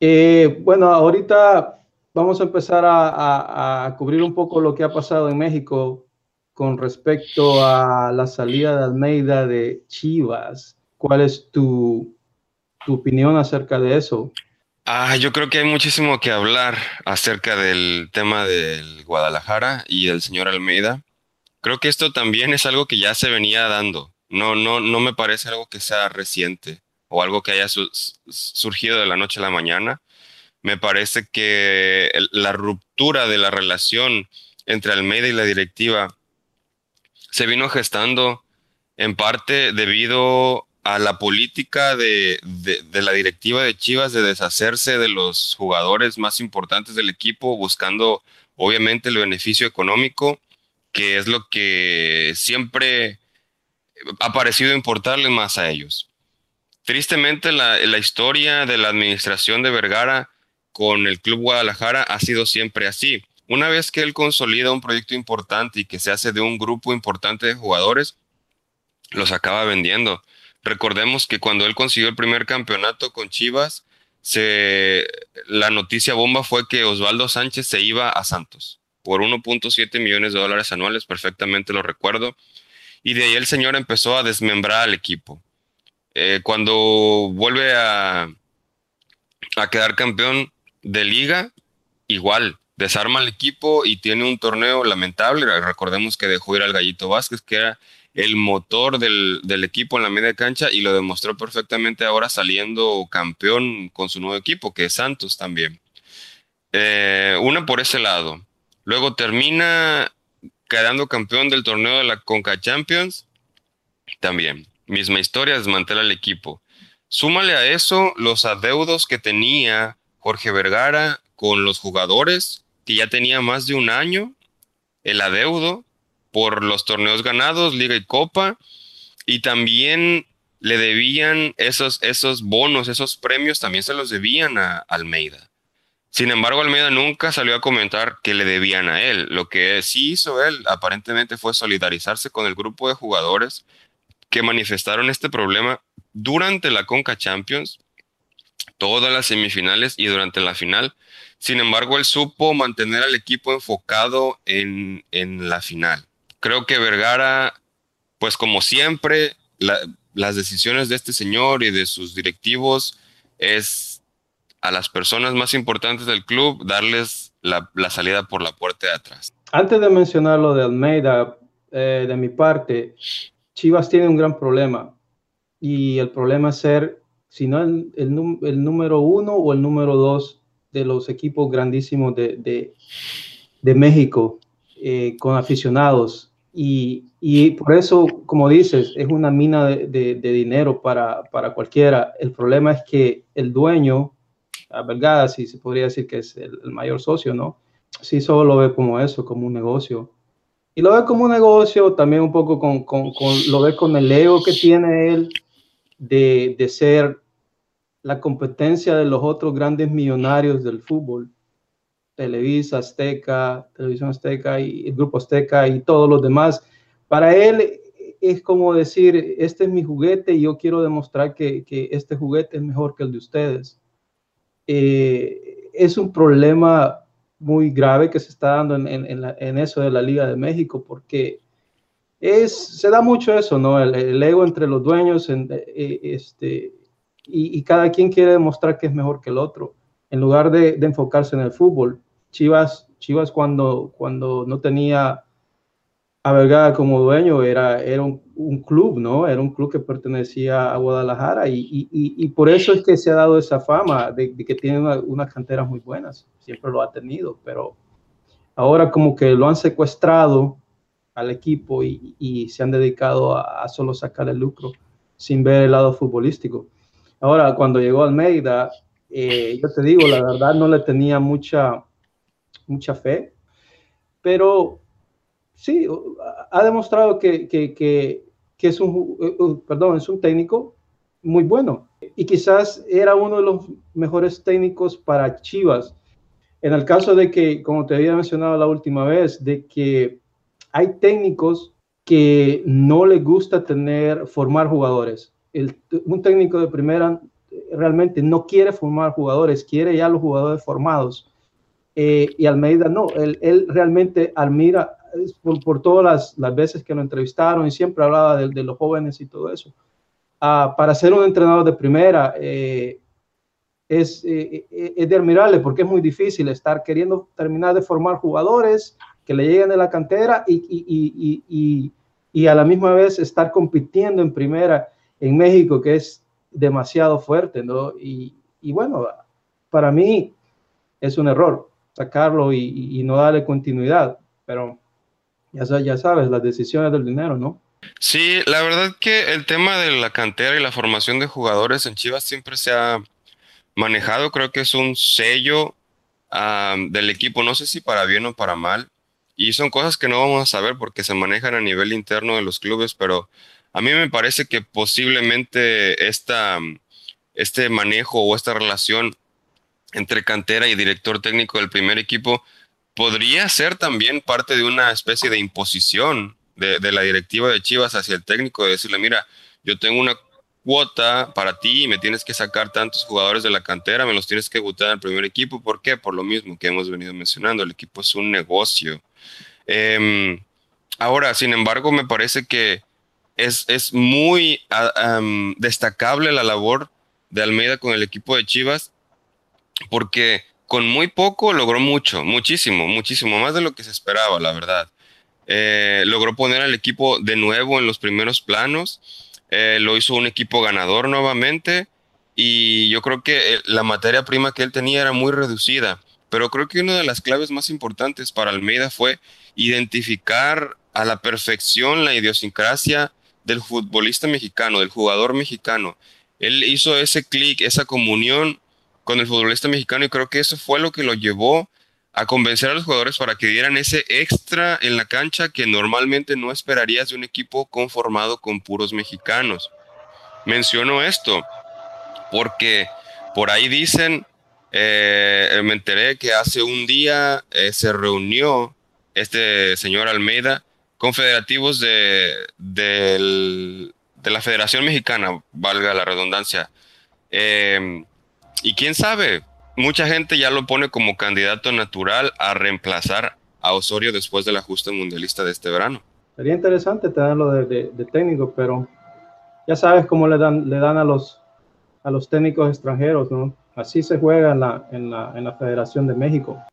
Eh, bueno, ahorita vamos a empezar a, cubrir un poco lo que ha pasado en México con respecto a la salida de Almeida de Chivas. ¿Cuál es tu, tu opinión acerca de eso? Ah, yo creo que hay muchísimo que hablar acerca del tema del Guadalajara y el señor Almeida. Creo que esto también es algo que ya se venía dando. No, no, no me parece algo que sea reciente o algo que haya surgido de la noche a la mañana. Me parece que la ruptura de la relación entre Almeida y la directiva se vino gestando en parte debido a la política de, de, la directiva de Chivas de deshacerse de los jugadores más importantes del equipo, buscando obviamente el beneficio económico, que es lo que siempre ha parecido importarle más a ellos. Tristemente, la, historia de la administración de Vergara con el Club Guadalajara ha sido siempre así. Una vez que él consolida un proyecto importante y que se hace de un grupo importante de jugadores, los acaba vendiendo. Recordemos que cuando él consiguió el primer campeonato con Chivas, la noticia bomba fue que Osvaldo Sánchez se iba a Santos por 1.7 millones de dólares anuales, perfectamente lo recuerdo. Y de ahí el señor empezó a desmembrar al equipo. Eh, cuando vuelve a, a quedar campeón de liga, igual, desarma al equipo y tiene un torneo lamentable. Recordemos que dejó ir al Gallito Vázquez, que era el motor del, equipo en la media cancha y lo demostró perfectamente ahora saliendo campeón con su nuevo equipo, que es Santos también. Eh, una por ese lado. Luego termina quedando campeón del torneo de la Conca Champions. También. Misma historia, desmantela el equipo. Súmale a eso los adeudos que tenía Jorge Vergara con los jugadores, que ya tenía más de un año el adeudo por los torneos ganados, Liga y Copa, y también le debían esos, esos bonos, esos premios, también se los debían a Almeida. Sin embargo, Almeida nunca salió a comentar que le debían a él. Lo que sí hizo él aparentemente fue solidarizarse con el grupo de jugadores que manifestaron este problema durante la Conca Champions, todas las semifinales y durante la final. Sin embargo, él supo mantener al equipo enfocado en, en la final creo que Vergara, pues como siempre, las decisiones de este señor y de sus directivos es a las personas más importantes del club darles la, salida por la puerta de atrás. Antes de mencionar lo de Almeida, eh, de mi parte, Chivas tiene un gran problema y el problema es ser, si no el, el, número uno o el número dos de los equipos grandísimos de, México eh, con aficionados y, por eso, como dices, es una mina de, dinero para, para, cualquiera. El problema es que el dueño, a verdad, si se podría decir que es el, mayor socio, ¿no? Sí, solo lo ve como eso, como un negocio. Y lo ve como un negocio también un poco con, con, con lo ve con el ego que tiene él de, de ser la competencia de los otros grandes millonarios del fútbol Televisa, Azteca, Televisión Azteca y el Grupo Azteca y todos los demás. Para él es como decir, este es mi juguete y yo quiero demostrar que, este juguete es mejor que el de ustedes. Eh, es un problema muy grave que se está dando en, eso de la Liga de México porque es, se da mucho eso, ¿no? El, ego entre los dueños eh, este, y, cada quien quiere demostrar que es mejor que el otro en lugar de enfocarse en el fútbol. Chivas, Chivas cuando, cuando no tenía a Vergara como dueño, era, era un, club, ¿no? Era un club que pertenecía a Guadalajara y, por eso es que se ha dado esa fama de, que tiene unas canteras muy buenas, siempre lo ha tenido, pero ahora como que lo han secuestrado al equipo y, se han dedicado a, solo sacar el lucro sin ver el lado futbolístico. Ahora, cuando llegó Almeida, eh, yo te digo, la verdad no le tenía mucha, mucha fe, pero sí, ha demostrado que, que, es, un, eh, uh, perdón, es un técnico muy bueno y quizás era uno de los mejores técnicos para Chivas. En el caso de que, como te había mencionado la última vez, de que hay técnicos que no les gusta tener, formar jugadores. un técnico de primera realmente no quiere formar jugadores, quiere ya los jugadores formados. Eh, y Almeida no, él, él realmente admira por, por, todas las, las, veces que lo entrevistaron y siempre hablaba de, de los jóvenes y todo eso. Uh, para ser un entrenador de primera eh, es, eh, eh, es de admirable porque es muy difícil estar queriendo terminar de formar jugadores que le lleguen de la cantera y, y, y, y, a la misma vez estar compitiendo en primera en México, que es demasiado fuerte, ¿no? Y, bueno, para mí es un error sacarlo y, no darle continuidad, pero ya, ya sabes, las decisiones del dinero, ¿no? Sí, la verdad que el tema de la cantera y la formación de jugadores en Chivas siempre se ha manejado, creo que es un sello um, del equipo, no sé si para bien o para mal, y son cosas que no vamos a saber porque se manejan a nivel interno de los clubes, pero a mí me parece que posiblemente esta, este manejo o esta relación entre cantera y director técnico del primer equipo podría ser también parte de una especie de imposición de, de, la directiva de Chivas hacia el técnico, de decirle, mira, yo tengo una cuota para ti y me tienes que sacar tantos jugadores de la cantera, me los tienes que gustar el primer equipo. ¿Por qué? Por lo mismo que hemos venido mencionando, el equipo es un negocio. Eh, ahora, sin embargo, me parece que es, muy um, destacable la labor de Almeida con el equipo de Chivas, porque con muy poco logró mucho, muchísimo, muchísimo, más de lo que se esperaba, la verdad. Eh, logró poner al equipo de nuevo en los primeros planos, eh, lo hizo un equipo ganador nuevamente y yo creo que eh, la materia prima que él tenía era muy reducida, pero creo que una de las claves más importantes para Almeida fue identificar a la perfección la idiosincrasia del futbolista mexicano, del jugador mexicano. Él hizo ese clic, esa comunión con el futbolista mexicano y creo que eso fue lo que lo llevó a convencer a los jugadores para que dieran ese extra en la cancha que normalmente no esperarías de un equipo conformado con puros mexicanos. Menciono esto porque por ahí dicen, eh, me enteré que hace un día eh, se reunió este señor Almeida confederativos de, de, la Federación Mexicana, valga la redundancia. Em, y quién sabe, mucha gente ya lo pone como candidato natural a reemplazar a Osorio después del ajuste mundialista de este verano. Sería interesante tenerlo de, técnico, pero ya sabes cómo le dan, le dan a, los, a los técnicos extranjeros, ¿no? Así se juega en la, en la, en la Federación de México.